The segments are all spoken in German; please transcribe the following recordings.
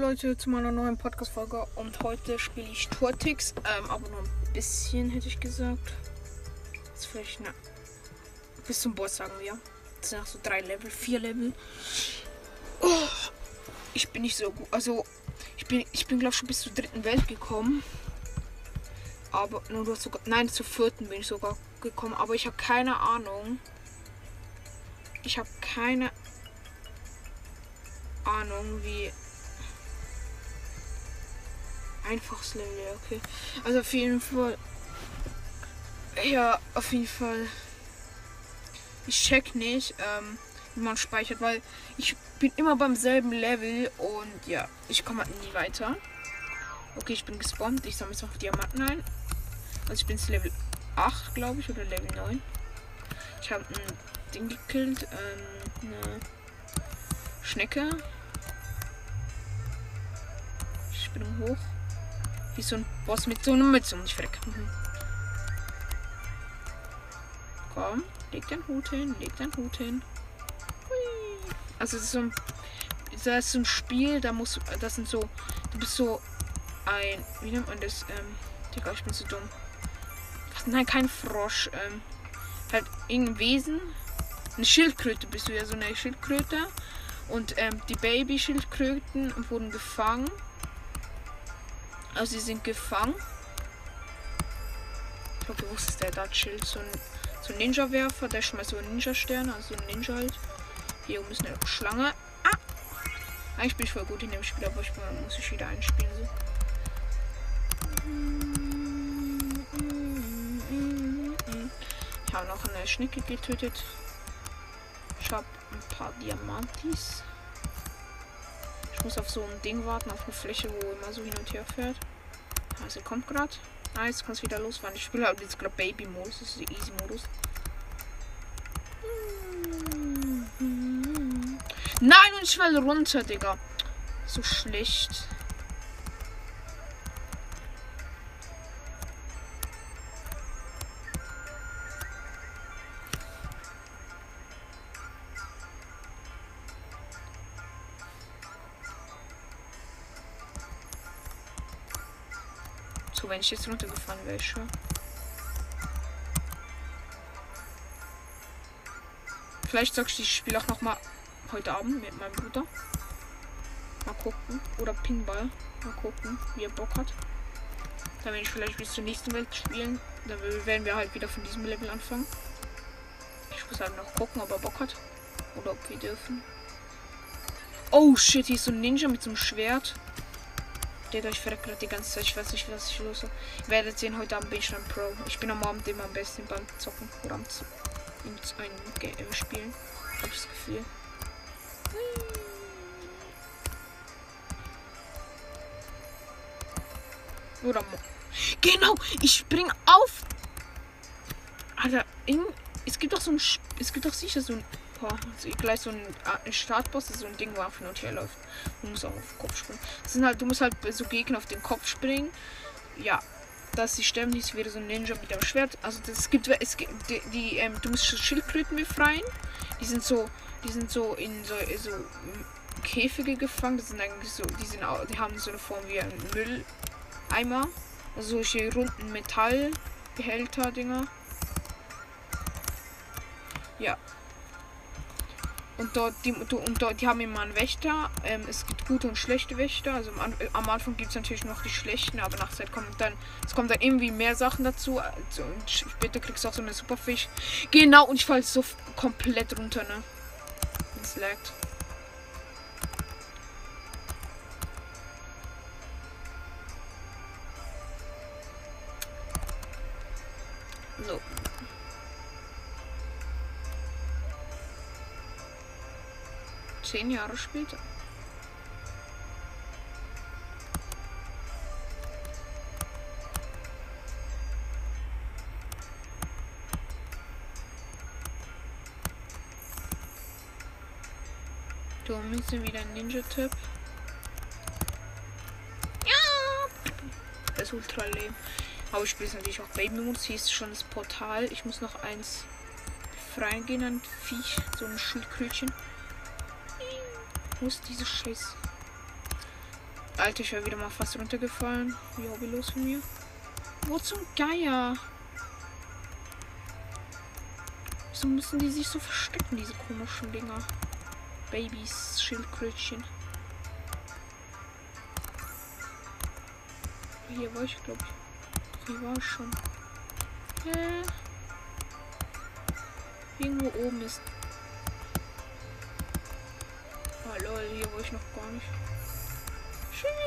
Leute zu meiner neuen Podcast-Folge und heute spiele ich Tortix, ähm, aber nur ein bisschen hätte ich gesagt. Ist vielleicht, na, bis zum Boss sagen wir. Das sind auch so drei Level, vier Level. Oh, ich bin nicht so gut, also ich bin, ich bin glaube schon bis zur dritten Welt gekommen. Aber nur sogar, nein, zur vierten bin ich sogar gekommen, aber ich habe keine Ahnung. Ich habe keine Ahnung, wie einfaches Level, okay. Also auf jeden Fall. Ja, auf jeden Fall. Ich check nicht, ähm, wie man speichert, weil ich bin immer beim selben Level und ja, ich komme halt nie weiter. Okay, ich bin gespawnt. Ich sammle jetzt noch Diamanten ein. Also ich bin jetzt Level 8, glaube ich, oder Level 9. Ich habe ein Ding gekillt, ähm, eine Schnecke. Ich bin hoch. Wie so ein Boss mit so einer Mütze und ich freck. Mhm. Komm, leg deinen Hut hin, leg deinen Hut hin. Hui. Also das ist so ein, das ist so ein Spiel, da muss, das sind so, du bist so ein, wie nennt man das? Ähm, Digga, ich bin so dumm. Was, nein, kein Frosch. Ähm, halt irgendein Wesen. Eine Schildkröte bist du ja so eine Schildkröte. Und ähm, die Baby-Schildkröten wurden gefangen also sie sind gefangen. Ich habe gewusst, dass der da chillt. So ein, so ein Ninja-Werfer, der schmeißt so einen Ninja-Stern, also ein Ninja halt. Hier oben ist eine Schlange. Ah! Eigentlich bin ich voll gut in dem Spiel, aber ich muss ich wieder einspielen. So. Ich habe noch eine Schnecke getötet. Ich habe ein paar Diamantis. Ich muss auf so ein Ding warten, auf eine Fläche, wo immer so hin und her fährt. Sie kommt gerade. Ah, jetzt kann es wieder losfahren. Ich spiele halt jetzt gerade Baby-Modus. Das ist der Easy-Modus. Nein, und ich will runter, Digga. So schlecht. So, wenn ich jetzt runtergefahren wäre, schon. Vielleicht sagst du, ich spiele auch noch mal heute Abend mit meinem Bruder. Mal gucken. Oder Pinball. Mal gucken, wie er Bock hat. Dann werde ich vielleicht bis zur nächsten Welt spielen. Dann werden wir halt wieder von diesem Level anfangen. Ich muss halt noch gucken, ob er Bock hat. Oder ob wir dürfen. Oh shit, hier ist so ein Ninja mit so einem Schwert. Digga, ich verrecke die ganze Zeit. Ich weiß nicht, was ich los habe. Werdet sehen, heute Abend bin ich schon Pro. Ich bin am Abend immer am besten beim Zocken oder am einem Game spielen. Hab ich das Gefühl. Oder Genau, ich spring auf. Alter, in, es gibt doch so ein. Es gibt doch sicher so ein Boah, also gleich so ein, ein Startboss, so ein Ding, wo einfach und her läuft. Du musst auch auf den Kopf springen. Das sind halt, du musst halt so Gegner auf den Kopf springen. Ja, dass sie sterben, ist wieder so ein Ninja mit dem Schwert. Also das gibt es gibt die, die ähm, du musst Schildkröten befreien. Die sind so, die sind so in so, so Käfige gefangen. Das sind eigentlich so, die sind die haben so eine Form wie ein Mülleimer. Also solche runden Metallbehälter Dinger. Ja, und dort, die, und dort, die haben immer einen Wächter. Ähm, es gibt gute und schlechte Wächter. Also am, Anfang gibt es natürlich noch die schlechten, aber nach Zeit kommt dann, es kommt dann irgendwie mehr Sachen dazu. Also, und später kriegst du auch so eine Superfisch. Genau, und ich falle so komplett runter, ne? Es laggt. Zehn Jahre später. Du müssen wieder ein Ninja-Typ. Ja! Das ist ultra leben. Aber ich spiele natürlich auch Baby Modus. Hier ist schon das Portal. Ich muss noch eins freien gehen, ein Viech, so ein Schildkrötchen muss diese Scheiß. Alter, ich wäre wieder mal fast runtergefallen. Wie hobbylos von mir. Wo zum Geier? Wieso müssen die sich so verstecken, diese komischen Dinger? Babys, Schildkrötchen. Hier war ich, glaube ich. Hier war ich schon. Hä? Irgendwo oben ist. Lol, hier war ich noch gar nicht.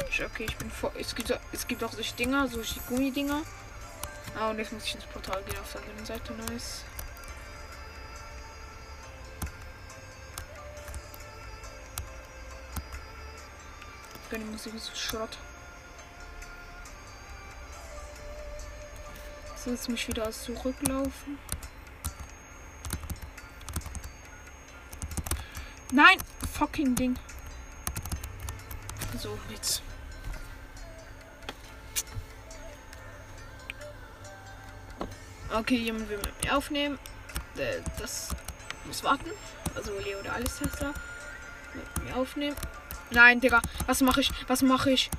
Schön. Okay, ich bin vor. Es gibt, es gibt auch solche Dinger, solche Gummidinger. Ah, und jetzt muss ich ins Portal gehen auf der anderen Seite. Nice. Die Musik ist Schrott. So, jetzt muss ich wieder zurücklaufen. Nein! Fucking Ding. So, jetzt. Okay, jemand will mit mir aufnehmen. Äh, das muss warten. Also Leo oder alles. Mit mir aufnehmen. Nein, Digga. Was mache ich? Was mache ich?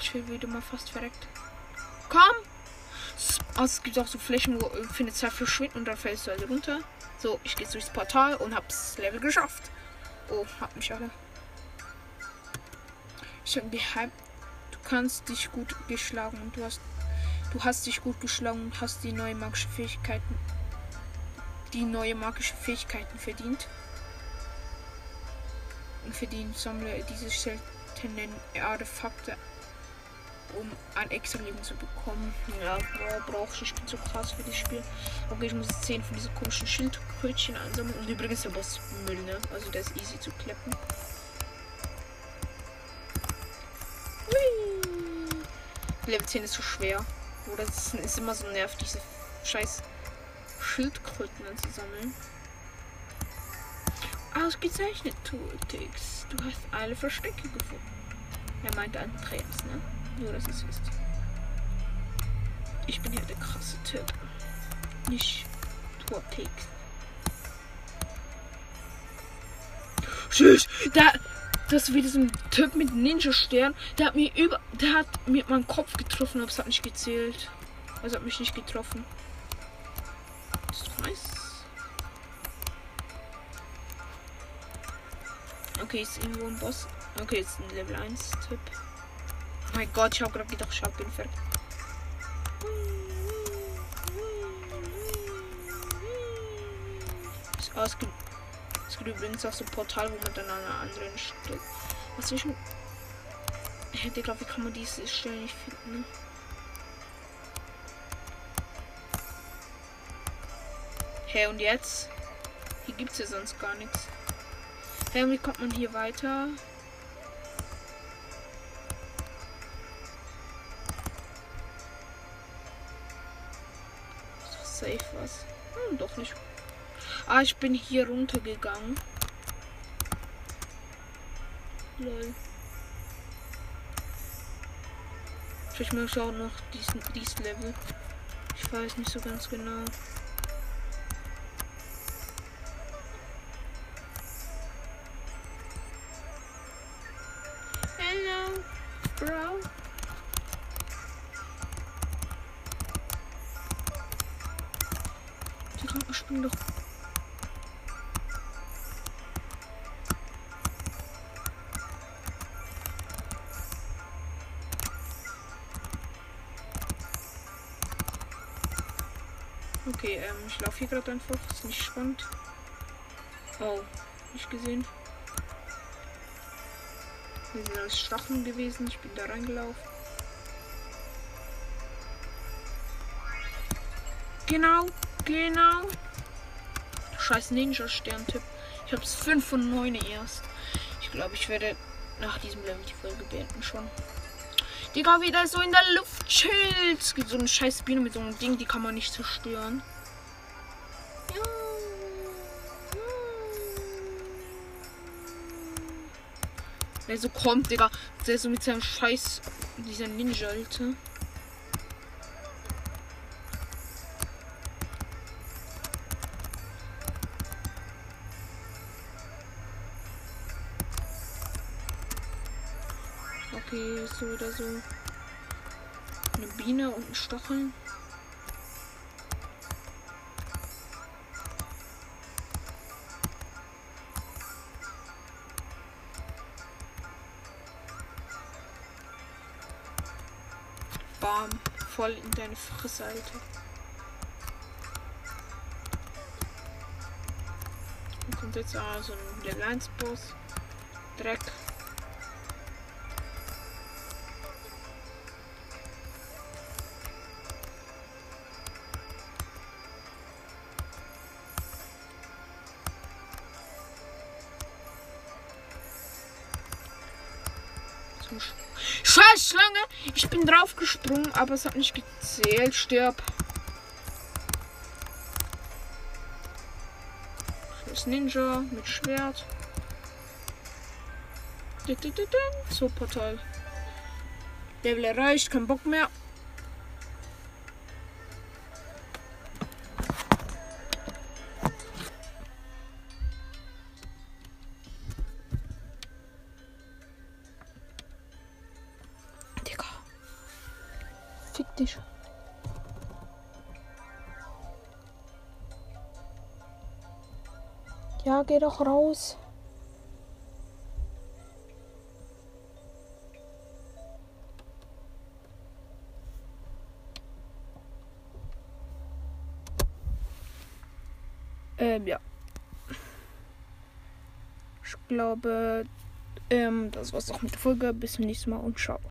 Ich will wieder mal fast verreckt. Komm! Also, es gibt auch so Flächen, wo findet Zeit verschwinden und dann fällst du halt runter. So, ich gehe durchs Portal und hab's Level geschafft. Oh, hab mich alle. Ich habe gehypt. Du kannst dich gut geschlagen und du hast du hast dich gut geschlagen und hast die neue magische Fähigkeiten die neue magische Fähigkeiten verdient. Und verdient sammle diese seltenen Artefakte um ein extra Leben zu bekommen. Ja, brauche ich. Ich bin so krass für das Spiel. Okay, ich muss 10 von diesen komischen Schildkrötchen einsammeln. Und übrigens der Boss Müll, ne? Also der ist easy zu kleppen. Level 10 ist so schwer. Oder es ist immer so nervt, diese scheiß Schildkröten anzusammeln. Ausgezeichnet, Tooltix. Du hast alle Verstecke gefunden. Er meinte Andreas, ne? Nur, dass es wisst. Ich bin ja der krasse Typ. Nicht Torpix. Tschüss! Da. Das ist wieder so ein Typ mit Ninja-Stern. Der hat mir über. Der hat mir meinen Kopf getroffen, aber es hat nicht gezählt. Also hat mich nicht getroffen. Das ist nice. Okay, ist irgendwo ein Boss. Okay, ist ein Level 1 Typ mein Gott, ich habe gerade ich ihn fertig. Oh, es, gibt, es gibt übrigens auch so ein Portal, wo man dann an einer anderen Stelle. Was ich hätte, glaube wie kann man diese Stelle nicht finden? Hä, hey, und jetzt? Hier gibt es ja sonst gar nichts. Hä, hey, wie kommt man hier weiter? Safe was. Hm, doch nicht. Ah, ich bin hier runtergegangen. Lol. Ich mal schauen noch diesen, dies Level. Ich weiß nicht so ganz genau. Hello, Bro. Spring doch. Okay, ähm, ich laufe hier gerade einfach. Ist nicht spannend. Oh, nicht gesehen. Hier sind alles Stacheln gewesen. Ich bin da reingelaufen. Genau, genau scheiß Ninja-Stern-Tipp. Ich hab's 5 von 9 erst. Ich glaube, ich werde nach diesem Level die Folge beenden schon. Digga, wieder so in der Luft chillt. Es gibt so eine scheiß Biene mit so einem Ding, die kann man nicht zerstören. Ja. Der so kommt, Digga. Der so mit seinem scheiß, dieser Ninja, Alter. Okay, so oder so. Eine Biene und ein Stacheln. Bam. Voll in deine Fresse, Alter. Dann kommt jetzt auch so ein Level 1 Boss. Dreck. So ein Sch- Scheiß Schlange! Ich bin drauf gesprungen, aber es hat nicht gezählt. Stirb. Scheiß Ninja mit Schwert. Super toll. Level erreicht, kein Bock mehr. Ja, geh doch raus. Ähm, ja. Ich glaube, ähm, das war's auch mit der Folge. Bis zum nächsten Mal und ciao.